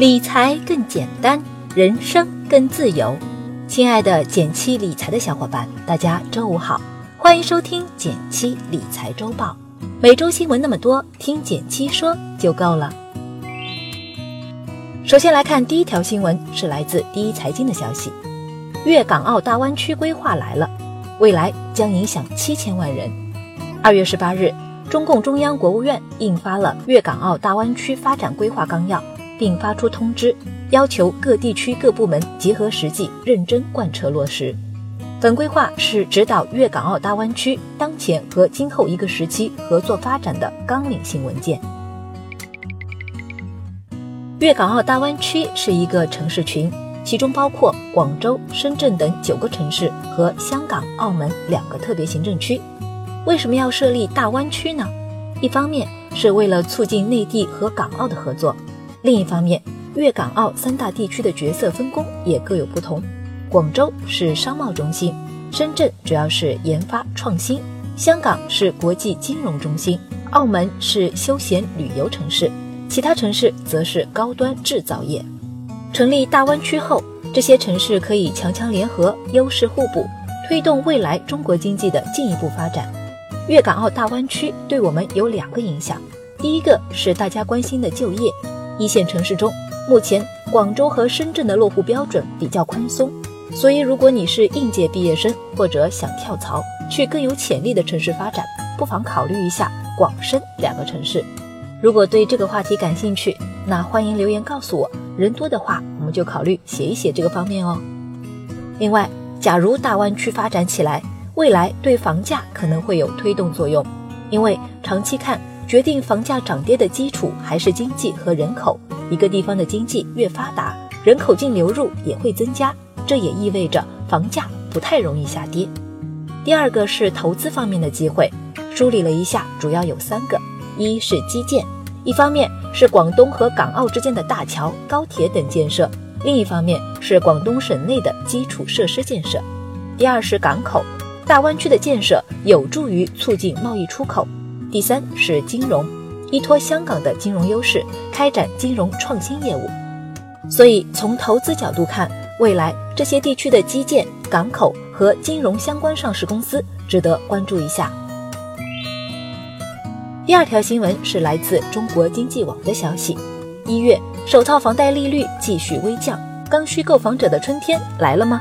理财更简单，人生更自由。亲爱的减七理财的小伙伴，大家周五好，欢迎收听减七理财周报。每周新闻那么多，听减七说就够了。首先来看第一条新闻，是来自第一财经的消息：粤港澳大湾区规划来了，未来将影响七千万人。二月十八日。中共中央、国务院印发了《粤港澳大湾区发展规划纲要》，并发出通知，要求各地区各部门结合实际，认真贯彻落实。本规划是指导粤港澳大湾区当前和今后一个时期合作发展的纲领性文件。粤港澳大湾区是一个城市群，其中包括广州、深圳等九个城市和香港、澳门两个特别行政区。为什么要设立大湾区呢？一方面是为了促进内地和港澳的合作，另一方面，粤港澳三大地区的角色分工也各有不同。广州是商贸中心，深圳主要是研发创新，香港是国际金融中心，澳门是休闲旅游城市，其他城市则是高端制造业。成立大湾区后，这些城市可以强强联合，优势互补，推动未来中国经济的进一步发展。粤港澳大湾区对我们有两个影响，第一个是大家关心的就业。一线城市中，目前广州和深圳的落户标准比较宽松，所以如果你是应届毕业生或者想跳槽去更有潜力的城市发展，不妨考虑一下广深两个城市。如果对这个话题感兴趣，那欢迎留言告诉我，人多的话我们就考虑写一写这个方面哦。另外，假如大湾区发展起来，未来对房价可能会有推动作用，因为长期看，决定房价涨跌的基础还是经济和人口。一个地方的经济越发达，人口净流入也会增加，这也意味着房价不太容易下跌。第二个是投资方面的机会，梳理了一下，主要有三个：一是基建，一方面是广东和港澳之间的大桥、高铁等建设；另一方面是广东省内的基础设施建设；第二是港口。大湾区的建设有助于促进贸易出口。第三是金融，依托香港的金融优势，开展金融创新业务。所以从投资角度看，未来这些地区的基建、港口和金融相关上市公司值得关注一下。第二条新闻是来自中国经济网的消息：一月首套房贷利率继续微降，刚需购房者的春天来了吗？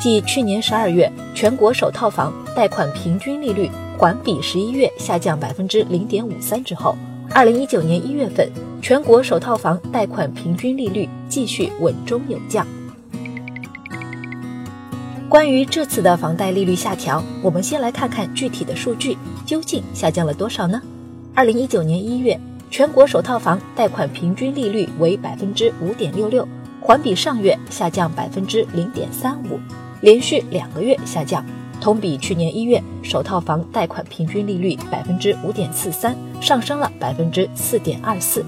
继去年十二月全国首套房贷款平均利率环比十一月下降百分之零点五三之后，二零一九年一月份全国首套房贷款平均利率继续稳中有降。关于这次的房贷利率下调，我们先来看看具体的数据，究竟下降了多少呢？二零一九年一月全国首套房贷款平均利率为百分之五点六六，环比上月下降百分之零点三五。连续两个月下降，同比去年一月首套房贷款平均利率百分之五点四三，上升了百分之四点二四。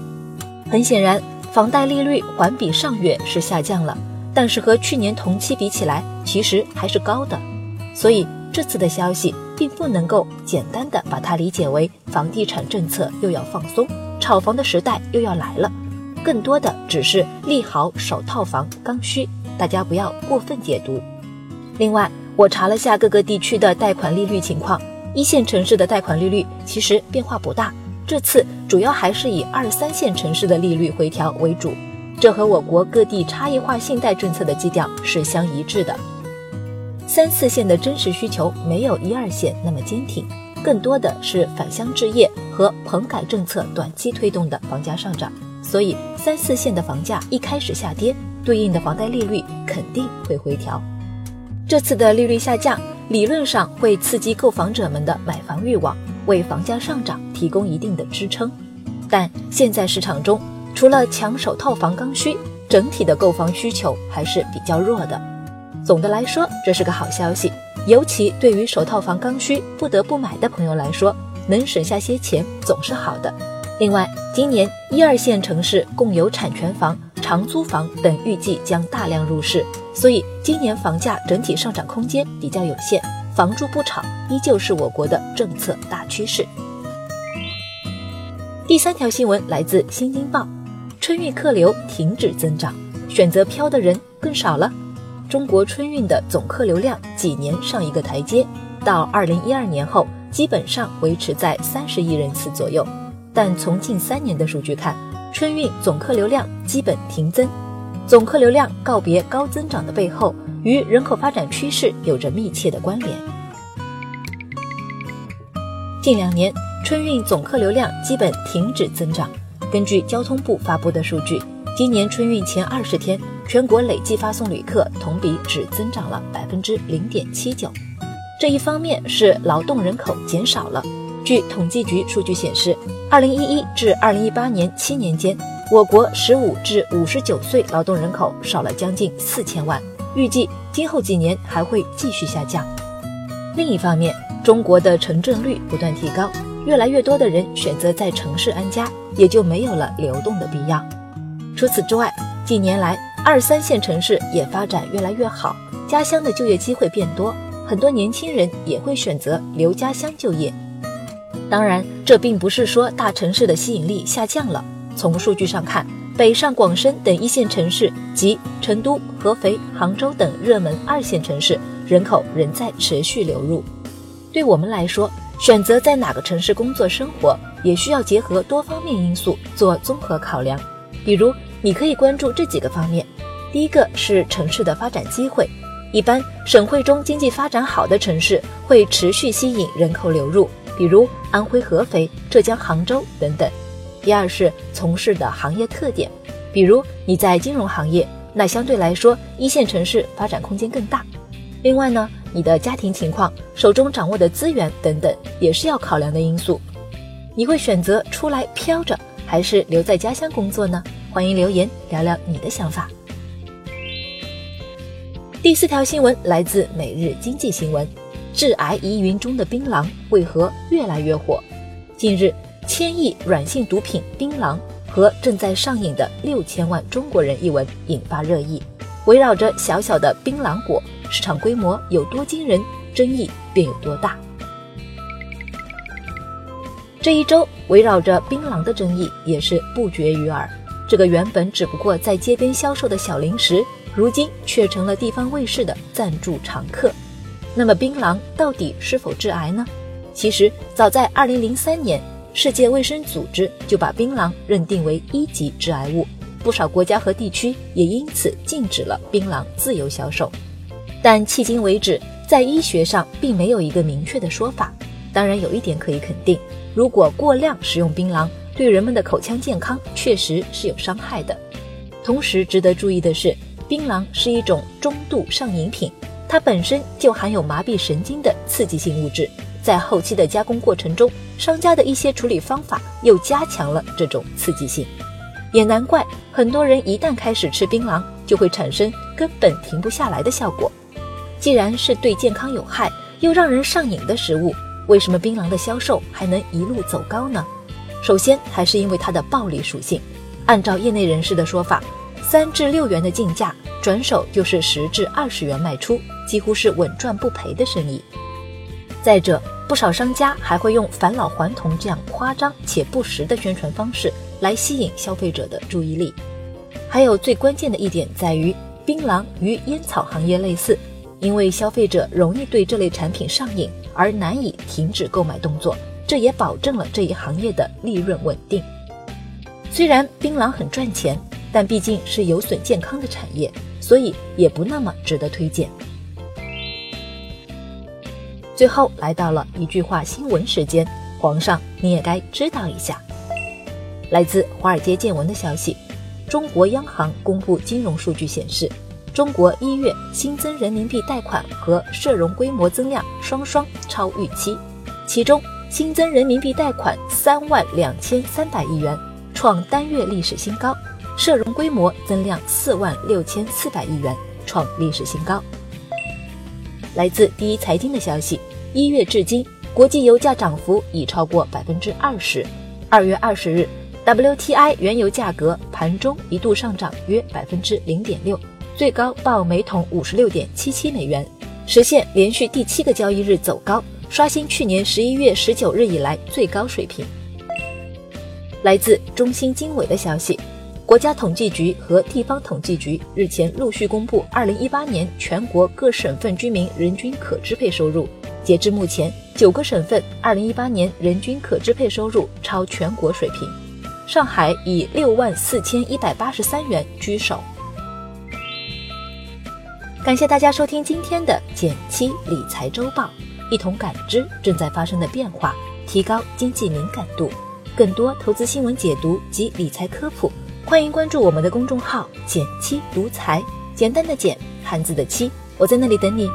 很显然，房贷利率环比上月是下降了，但是和去年同期比起来，其实还是高的。所以这次的消息并不能够简单的把它理解为房地产政策又要放松，炒房的时代又要来了，更多的只是利好首套房刚需，大家不要过分解读。另外，我查了下各个地区的贷款利率情况，一线城市的贷款利率其实变化不大，这次主要还是以二三线城市的利率回调为主，这和我国各地差异化信贷政策的基调是相一致的。三四线的真实需求没有一二线那么坚挺，更多的是返乡置业和棚改政策短期推动的房价上涨，所以三四线的房价一开始下跌，对应的房贷利率肯定会回调。这次的利率下降，理论上会刺激购房者们的买房欲望，为房价上涨提供一定的支撑。但现在市场中，除了抢手套房刚需，整体的购房需求还是比较弱的。总的来说，这是个好消息，尤其对于首套房刚需不得不买的朋友来说，能省下些钱总是好的。另外，今年一二线城市共有产权房。长租房等预计将大量入市，所以今年房价整体上涨空间比较有限。房住不炒依旧是我国的政策大趋势。第三条新闻来自《新京报》，春运客流停止增长，选择漂的人更少了。中国春运的总客流量几年上一个台阶，到二零一二年后，基本上维持在三十亿人次左右。但从近三年的数据看，春运总客流量基本停增。总客流量告别高增长的背后，与人口发展趋势有着密切的关联。近两年，春运总客流量基本停止增长。根据交通部发布的数据，今年春运前二十天，全国累计发送旅客同比只增长了百分之零点七九。这一方面是劳动人口减少了。据统计局数据显示，二零一一至二零一八年七年间，我国十五至五十九岁劳动人口少了将近四千万，预计今后几年还会继续下降。另一方面，中国的城镇率不断提高，越来越多的人选择在城市安家。也就没有了流动的必要。除此之外，近年来二三线城市也发展越来越好，家乡的就业机会变多，很多年轻人也会选择留家乡就业。当然，这并不是说大城市的吸引力下降了。从数据上看，北上广深等一线城市及成都、合肥、杭州等热门二线城市，人口仍在持续流入。对我们来说，选择在哪个城市工作生活，也需要结合多方面因素做综合考量。比如，你可以关注这几个方面：第一个是城市的发展机会，一般省会中经济发展好的城市会持续吸引人口流入，比如安徽合肥、浙江杭州等等。第二是从事的行业特点，比如你在金融行业，那相对来说一线城市发展空间更大。另外呢？你的家庭情况、手中掌握的资源等等，也是要考量的因素。你会选择出来飘着，还是留在家乡工作呢？欢迎留言聊聊你的想法。第四条新闻来自每日经济新闻：致癌疑云中的槟榔为何越来越火？近日，千亿软性毒品槟榔和正在上映的六千万中国人一文引发热议，围绕着小小的槟榔果。市场规模有多惊人，争议便有多大。这一周围绕着槟榔的争议也是不绝于耳。这个原本只不过在街边销售的小零食，如今却成了地方卫视的赞助常客。那么，槟榔到底是否致癌呢？其实，早在2003年，世界卫生组织就把槟榔认定为一级致癌物，不少国家和地区也因此禁止了槟榔自由销售。但迄今为止，在医学上并没有一个明确的说法。当然，有一点可以肯定，如果过量食用槟榔，对人们的口腔健康确实是有伤害的。同时，值得注意的是，槟榔是一种中度上瘾品，它本身就含有麻痹神经的刺激性物质，在后期的加工过程中，商家的一些处理方法又加强了这种刺激性。也难怪很多人一旦开始吃槟榔，就会产生根本停不下来的效果。既然是对健康有害又让人上瘾的食物，为什么槟榔的销售还能一路走高呢？首先还是因为它的暴利属性。按照业内人士的说法，三至六元的进价，转手就是十至二十元卖出，几乎是稳赚不赔的生意。再者，不少商家还会用返老还童这样夸张且不实的宣传方式来吸引消费者的注意力。还有最关键的一点在于，槟榔与烟草行业类似。因为消费者容易对这类产品上瘾而难以停止购买动作，这也保证了这一行业的利润稳定。虽然槟榔很赚钱，但毕竟是有损健康的产业，所以也不那么值得推荐。最后来到了一句话新闻时间，皇上你也该知道一下。来自华尔街见闻的消息，中国央行公布金融数据显示。中国一月新增人民币贷款和社融规模增量双双超预期，其中新增人民币贷款三万两千三百亿元，创单月历史新高；社融规模增量四万六千四百亿元，创历史新高。来自第一财经的消息，一月至今，国际油价涨幅已超过百分之二十。二月二十日，WTI 原油价格盘中一度上涨约百分之零点六。最高报每桶五十六点七七美元，实现连续第七个交易日走高，刷新去年十一月十九日以来最高水平。来自中新经纬的消息，国家统计局和地方统计局日前陆续公布2018年全国各省份居民人均可支配收入。截至目前，九个省份2018年人均可支配收入超全国水平，上海以六万四千一百八十三元居首。感谢大家收听今天的减七理财周报，一同感知正在发生的变化，提高经济敏感度。更多投资新闻解读及理财科普。欢迎关注我们的公众号“简七独裁”，简单的简，汉字的七，我在那里等你。